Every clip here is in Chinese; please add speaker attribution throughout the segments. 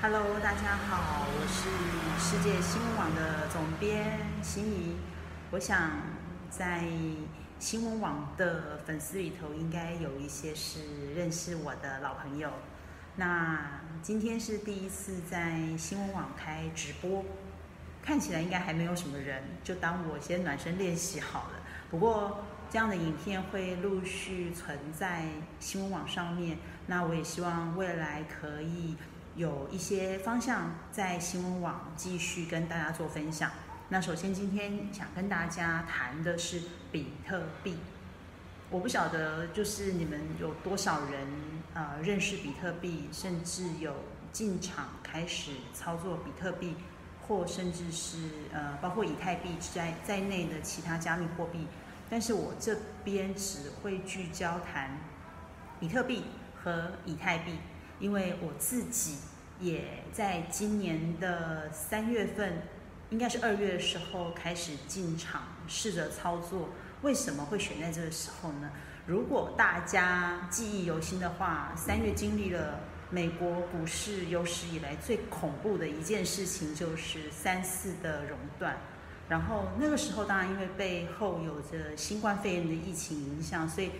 Speaker 1: Hello，大家好，我是世界新闻网的总编心怡。我想在新闻网的粉丝里头，应该有一些是认识我的老朋友。那今天是第一次在新闻网开直播，看起来应该还没有什么人，就当我先暖身练习好了。不过这样的影片会陆续存在新闻网上面，那我也希望未来可以。有一些方向在新闻网继续跟大家做分享。那首先今天想跟大家谈的是比特币。我不晓得就是你们有多少人呃认识比特币，甚至有进场开始操作比特币，或甚至是呃包括以太币在在内的其他加密货币。但是我这边只会聚焦谈比特币和以太币。因为我自己也在今年的三月份，应该是二月的时候开始进场试着操作。为什么会选在这个时候呢？如果大家记忆犹新的话，三月经历了美国股市有史以来最恐怖的一件事情，就是三四的熔断。然后那个时候，当然因为背后有着新冠肺炎的疫情影响，所以。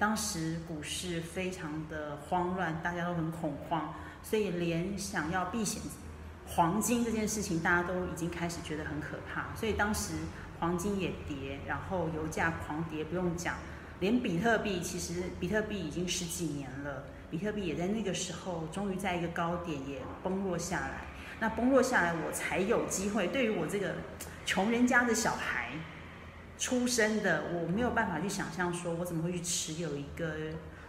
Speaker 1: 当时股市非常的慌乱，大家都很恐慌，所以连想要避险黄金这件事情，大家都已经开始觉得很可怕。所以当时黄金也跌，然后油价狂跌，不用讲，连比特币，其实比特币已经十几年了，比特币也在那个时候终于在一个高点也崩落下来。那崩落下来，我才有机会。对于我这个穷人家的小孩。出生的我没有办法去想象，说我怎么会去持有一个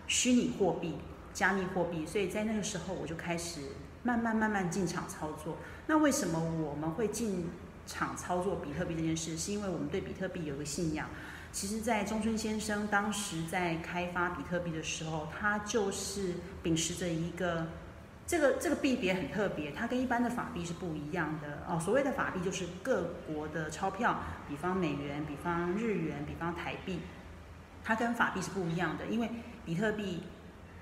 Speaker 1: 虚拟货币、加密货币，所以在那个时候我就开始慢慢慢慢进场操作。那为什么我们会进场操作比特币这件事？是因为我们对比特币有个信仰。其实，在中村先生当时在开发比特币的时候，他就是秉持着一个。这个这个币别很特别，它跟一般的法币是不一样的哦。所谓的法币就是各国的钞票，比方美元，比方日元，比方台币，它跟法币是不一样的。因为比特币，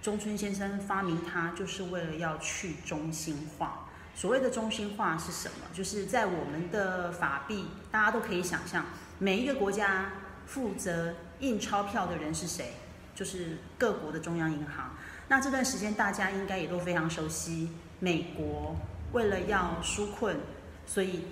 Speaker 1: 中村先生发明它就是为了要去中心化。所谓的中心化是什么？就是在我们的法币，大家都可以想象，每一个国家负责印钞票的人是谁？就是各国的中央银行。那这段时间大家应该也都非常熟悉，美国为了要纾困，所以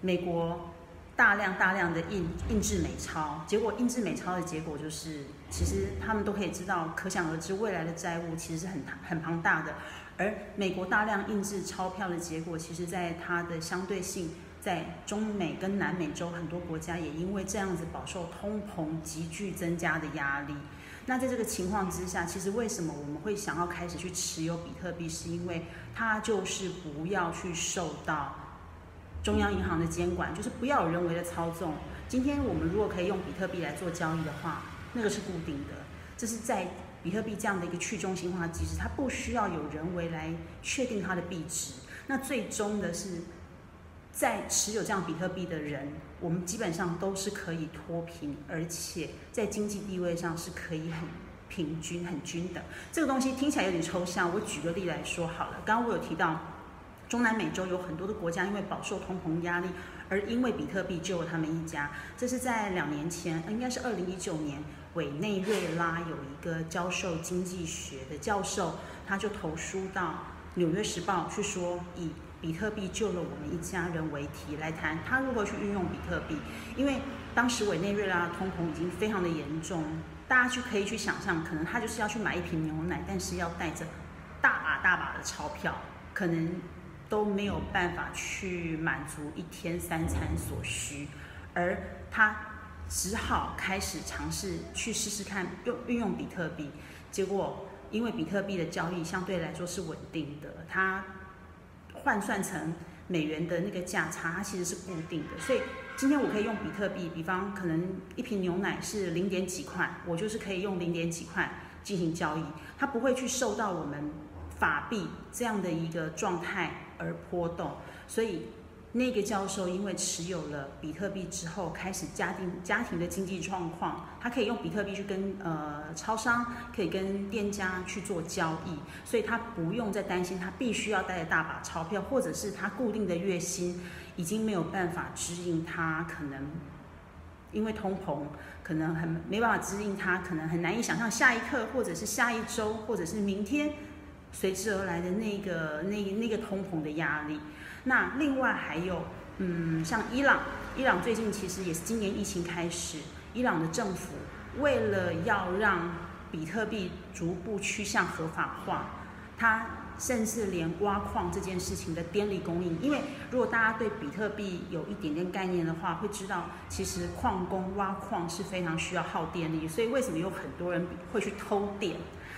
Speaker 1: 美国大量大量的印印制美钞，结果印制美钞的结果就是，其实他们都可以知道，可想而知未来的债务其实是很很庞大的。而美国大量印制钞票的结果，其实在它的相对性，在中美跟南美洲很多国家也因为这样子饱受通膨急剧增加的压力。那在这个情况之下，其实为什么我们会想要开始去持有比特币？是因为它就是不要去受到中央银行的监管，就是不要有人为的操纵。今天我们如果可以用比特币来做交易的话，那个是固定的。这是在比特币这样的一个去中心化机制，它不需要有人为来确定它的币值。那最终的是。在持有这样比特币的人，我们基本上都是可以脱贫，而且在经济地位上是可以很平均、很均等。这个东西听起来有点抽象，我举个例来说好了。刚刚我有提到，中南美洲有很多的国家因为饱受通膨压力，而因为比特币救了他们一家。这是在两年前，应该是二零一九年，委内瑞拉有一个教授经济学的教授，他就投书到《纽约时报》去说以。比特币救了我们一家人为题来谈他如何去运用比特币，因为当时委内瑞拉的通膨已经非常的严重，大家就可以去想象，可能他就是要去买一瓶牛奶，但是要带着大把大把的钞票，可能都没有办法去满足一天三餐所需，而他只好开始尝试去试试看用运用比特币，结果因为比特币的交易相对来说是稳定的，它。换算成美元的那个价差，它其实是固定的。所以今天我可以用比特币，比方可能一瓶牛奶是零点几块，我就是可以用零点几块进行交易，它不会去受到我们法币这样的一个状态而波动。所以那个教授因为持有了比特币之后，开始家庭家庭的经济状况，他可以用比特币去跟呃超商，可以跟店家去做交易，所以他不用再担心他必须要带着大把钞票，或者是他固定的月薪已经没有办法支应他可能因为通膨可能很没办法支应他，可能很难以想象下一刻或者是下一周或者是明天随之而来的那个那那个通膨的压力。那另外还有，嗯，像伊朗，伊朗最近其实也是今年疫情开始，伊朗的政府为了要让比特币逐步趋向合法化，它甚至连挖矿这件事情的电力供应，因为如果大家对比特币有一点点概念的话，会知道其实矿工挖矿是非常需要耗电力，所以为什么有很多人会去偷电？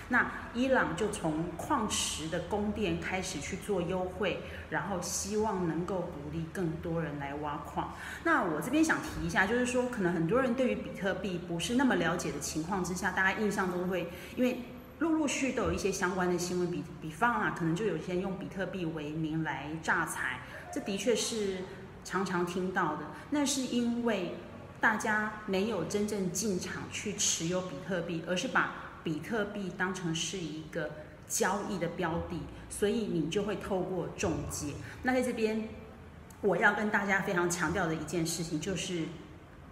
Speaker 1: 那伊朗就从矿石的供电开始去做优惠，然后希望能够鼓励更多人来挖矿。那我这边想提一下，就是说，可能很多人对于比特币不是那么了解的情况之下，大家印象中会因为陆陆续都有一些相关的新闻，比比方啊，可能就有些人用比特币为名来诈财，这的确是常常听到的。那是因为大家没有真正进场去持有比特币，而是把比特币当成是一个交易的标的，所以你就会透过中介。那在这边，我要跟大家非常强调的一件事情，就是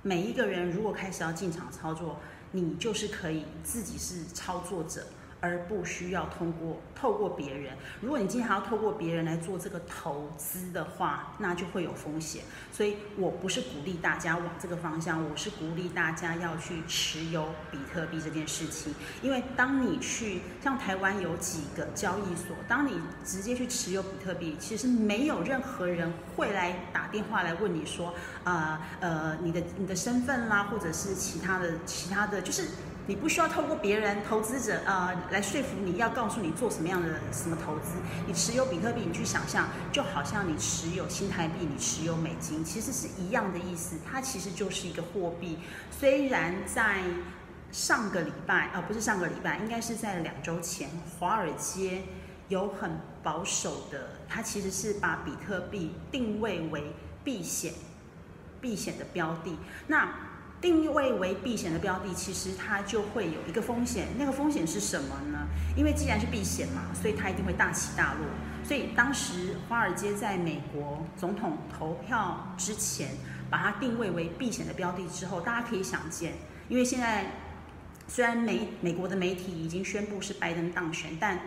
Speaker 1: 每一个人如果开始要进场操作，你就是可以自己是操作者。而不需要通过透过别人。如果你今天还要透过别人来做这个投资的话，那就会有风险。所以我不是鼓励大家往这个方向，我是鼓励大家要去持有比特币这件事情。因为当你去像台湾有几个交易所，当你直接去持有比特币，其实没有任何人会来打电话来问你说，啊呃你的你的身份啦，或者是其他的其他的就是。你不需要透过别人投资者啊来说服你要告诉你做什么样的什么投资。你持有比特币，你去想象，就好像你持有新台币，你持有美金，其实是一样的意思。它其实就是一个货币。虽然在上个礼拜啊，不是上个礼拜，应该是在两周前，华尔街有很保守的，它其实是把比特币定位为避险、避险的标的。那定位为避险的标的，其实它就会有一个风险。那个风险是什么呢？因为既然是避险嘛，所以它一定会大起大落。所以当时华尔街在美国总统投票之前，把它定位为避险的标的之后，大家可以想见，因为现在虽然美 美国的媒体已经宣布是拜登当选，但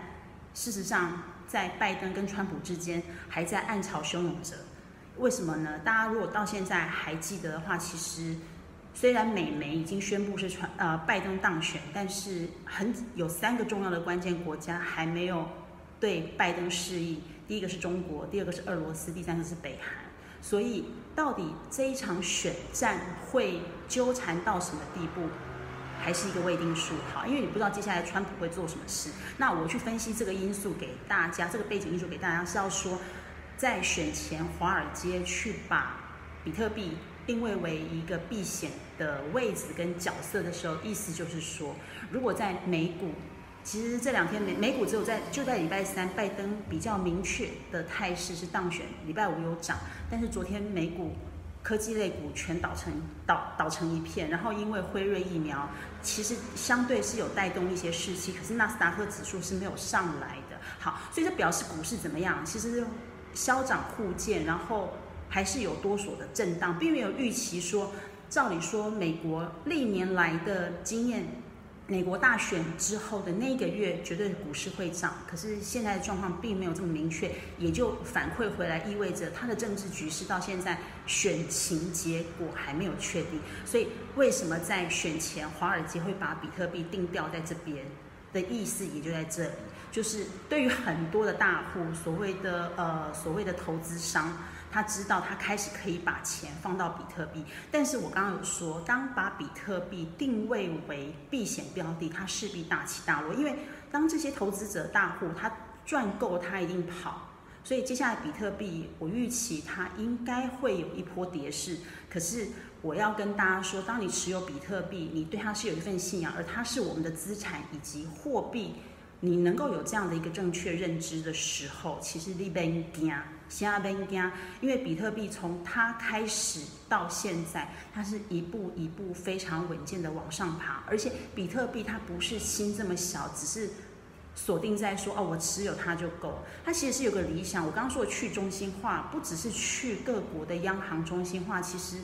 Speaker 1: 事实上在拜登跟川普之间还在暗潮汹涌着。为什么呢？大家如果到现在还记得的话，其实。虽然美媒已经宣布是传呃拜登当选，但是很有三个重要的关键国家还没有对拜登示意。第一个是中国，第二个是俄罗斯，第三个是北韩。所以到底这一场选战会纠缠到什么地步，还是一个未定数。好，因为你不知道接下来川普会做什么事。那我去分析这个因素给大家，这个背景因素给大家是要说，在选前华尔街去把比特币。定位为一个避险的位置跟角色的时候，意思就是说，如果在美股，其实这两天美美股只有在就在礼拜三，拜登比较明确的态势是当选，礼拜五有涨，但是昨天美股科技类股全倒成倒倒成一片，然后因为辉瑞疫苗，其实相对是有带动一些士气，可是纳斯达克指数是没有上来的。好，所以这表示股市怎么样？其实是消长互见，然后。还是有多所的震荡，并没有预期说，照理说美国历年来的经验，美国大选之后的那个月绝对股市会涨。可是现在的状况并没有这么明确，也就反馈回来，意味着它的政治局势到现在选情结果还没有确定。所以为什么在选前华尔街会把比特币定调在这边的意思也就在这里，就是对于很多的大户，所谓的呃所谓的投资商。他知道他开始可以把钱放到比特币，但是我刚刚有说，当把比特币定位为避险标的，它势必大起大落，因为当这些投资者大户他赚够，他一定跑，所以接下来比特币我预期它应该会有一波跌势。可是我要跟大家说，当你持有比特币，你对它是有一份信仰，而它是我们的资产以及货币。你能够有这样的一个正确认知的时候，其实你别惊，先别惊，因为比特币从它开始到现在，它是一步一步非常稳健的往上爬，而且比特币它不是心这么小，只是锁定在说哦，我持有它就够。它其实是有个理想，我刚刚说的去中心化，不只是去各国的央行中心化，其实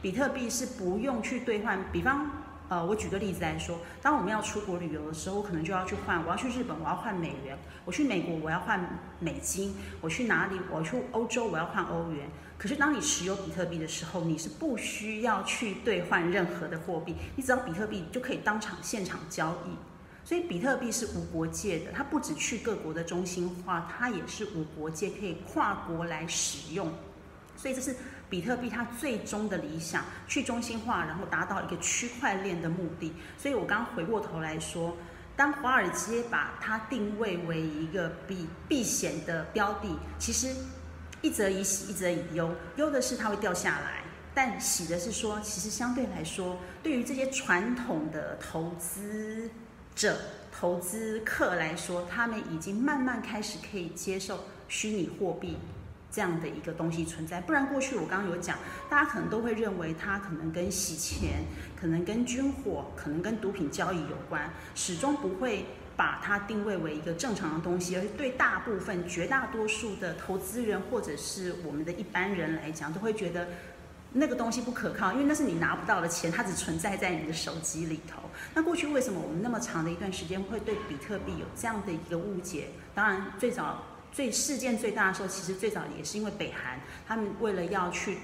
Speaker 1: 比特币是不用去兑换，比方。呃，我举个例子来说，当我们要出国旅游的时候，我可能就要去换。我要去日本，我要换美元；我去美国，我要换美金；我去哪里？我去欧洲，我要换欧元。可是当你持有比特币的时候，你是不需要去兑换任何的货币，你只要比特币就可以当场现场交易。所以比特币是无国界的，它不止去各国的中心化，它也是无国界，可以跨国来使用。所以这是。比特币它最终的理想去中心化，然后达到一个区块链的目的。所以我刚回过头来说，当华尔街把它定位为一个避避险的标的，其实一则以喜，一则以忧。忧的是它会掉下来，但喜的是说，其实相对来说，对于这些传统的投资者、投资客来说，他们已经慢慢开始可以接受虚拟货币。这样的一个东西存在，不然过去我刚刚有讲，大家可能都会认为它可能跟洗钱、可能跟军火、可能跟毒品交易有关，始终不会把它定位为一个正常的东西，而对大部分、绝大多数的投资人或者是我们的一般人来讲，都会觉得那个东西不可靠，因为那是你拿不到的钱，它只存在在你的手机里头。那过去为什么我们那么长的一段时间会对比特币有这样的一个误解？当然，最早。最事件最大的时候，其实最早也是因为北韩，他们为了要去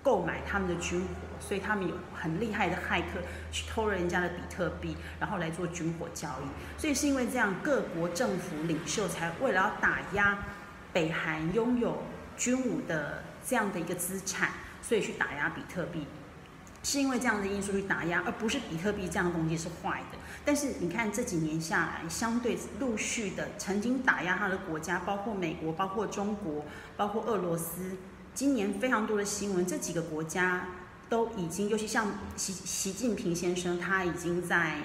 Speaker 1: 购买他们的军火，所以他们有很厉害的骇客去偷人家的比特币，然后来做军火交易。所以是因为这样，各国政府领袖才为了要打压北韩拥有军武的这样的一个资产，所以去打压比特币。是因为这样的因素去打压，而不是比特币这样的东西是坏的。但是你看这几年下来，相对陆续的曾经打压它的国家，包括美国、包括中国、包括俄罗斯，今年非常多的新闻，这几个国家都已经，尤其像习习近平先生，他已经在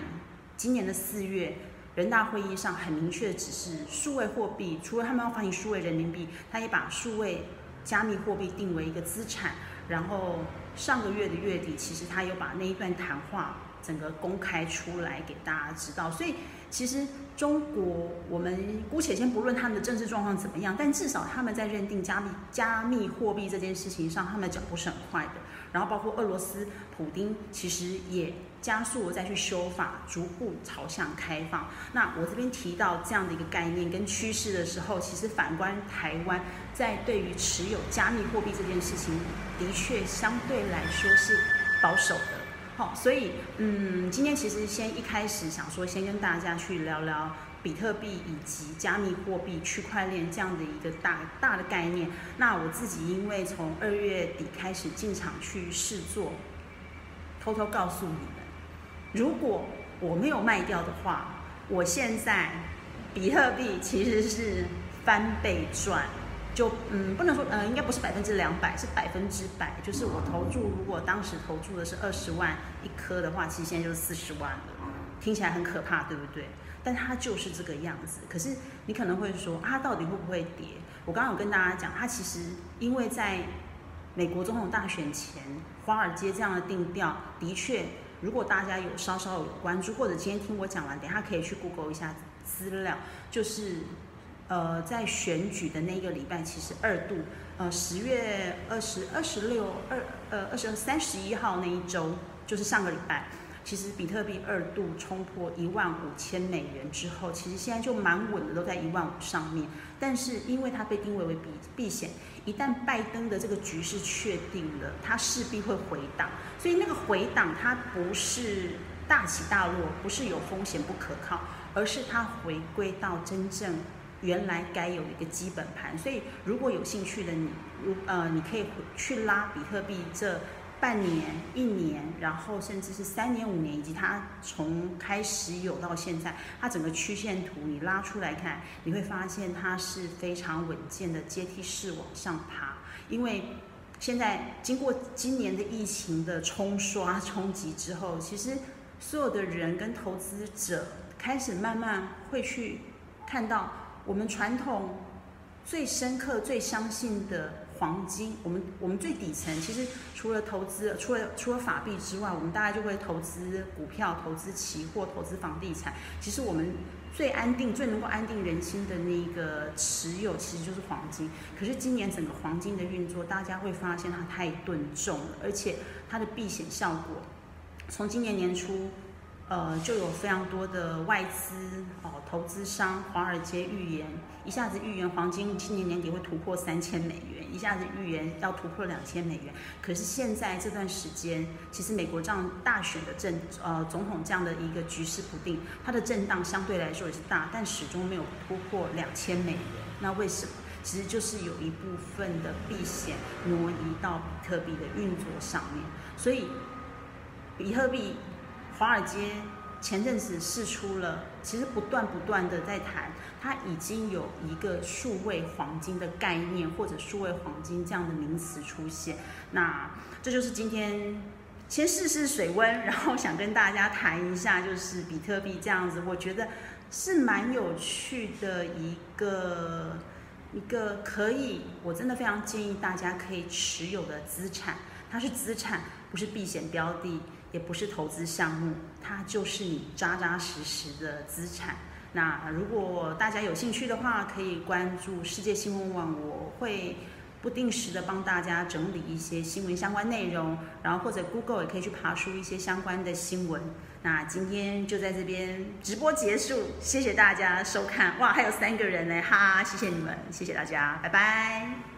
Speaker 1: 今年的四月人大会议上很明确的指示，数位货币除了他们要发行数位人民币，他也把数位加密货币定为一个资产。然后上个月的月底，其实他有把那一段谈话。整个公开出来给大家知道，所以其实中国，我们姑且先不论他们的政治状况怎么样，但至少他们在认定加密加密货币这件事情上，他们的脚步是很快的。然后包括俄罗斯普丁，其实也加速再去修法，逐步朝向开放。那我这边提到这样的一个概念跟趋势的时候，其实反观台湾，在对于持有加密货币这件事情，的确相对来说是保守的。好，所以嗯，今天其实先一开始想说，先跟大家去聊聊比特币以及加密货币、区块链这样的一个大大的概念。那我自己因为从二月底开始进场去试做，偷偷告诉你，如果我没有卖掉的话，我现在比特币其实是翻倍赚。就嗯，不能说呃，应该不是百分之两百，是百分之百。就是我投注，如果当时投注的是二十万一颗的话，其实现在就是四十万了。听起来很可怕，对不对？但它就是这个样子。可是你可能会说，它到底会不会跌？我刚刚有跟大家讲，它其实因为在美国总统大选前，华尔街这样的定调，的确，如果大家有稍稍有关注，或者今天听我讲完，等下可以去 Google 一下资料，就是。呃，在选举的那个礼拜，其实二度，呃，十月二十二十六二呃二十二三十一号那一周，就是上个礼拜，其实比特币二度冲破一万五千美元之后，其实现在就蛮稳的，都在一万五上面。但是因为它被定位为避避险，一旦拜登的这个局势确定了，它势必会回档。所以那个回档，它不是大起大落，不是有风险不可靠，而是它回归到真正。原来该有的一个基本盘，所以如果有兴趣的你，如呃，你可以去拉比特币这 半年、一年，然后甚至是三年、五年，以及它从开始有到现在，它整个曲线图你拉出来看，你会发现它是非常稳健的阶梯式往上爬。因为现在经过今年的疫情的冲刷冲击之后，其实所有的人跟投资者。开始慢慢会去看到我们传统最深刻、最相信的黄金。我们我们最底层其实除了投资，除了除了法币之外，我们大概就会投资股票、投资期货、投资房地产。其实我们最安定、最能够安定人心的那个持有，其实就是黄金。可是今年整个黄金的运作，大家会发现它太钝重了，而且它的避险效果，从今年年初。呃，就有非常多的外资哦，投资商，华尔街预言，一下子预言黄金今年年底会突破三千美元，一下子预言要突破两千美元。可是现在这段时间，其实美国这样大选的震呃总统这样的一个局势不定，它的震荡相对来说也是大，但始终没有突破两千美元。那为什么？其实就是有一部分的避险挪移到比特币的运作上面，所以比特币。华尔街前阵子试出了，其实不断不断的在谈，它已经有一个数位黄金的概念或者数位黄金这样的名词出现。那这就是今天先试试水温，然后想跟大家谈一下，就是比特币这样子，我觉得是蛮有趣的一个一个可以，我真的非常建议大家可以持有的资产，它是资产，不是避险标的。也不是投资项目，它就是你扎扎实实的资产。那如果大家有兴趣的话，可以关注世界新闻网，我会不定时的帮大家整理一些新闻相关内容，然后或者 Google 也可以去爬出一些相关的新闻。那今天就在这边直播结束，谢谢大家收看。哇，还有三个人呢，哈，谢谢你们，谢谢大家，拜拜。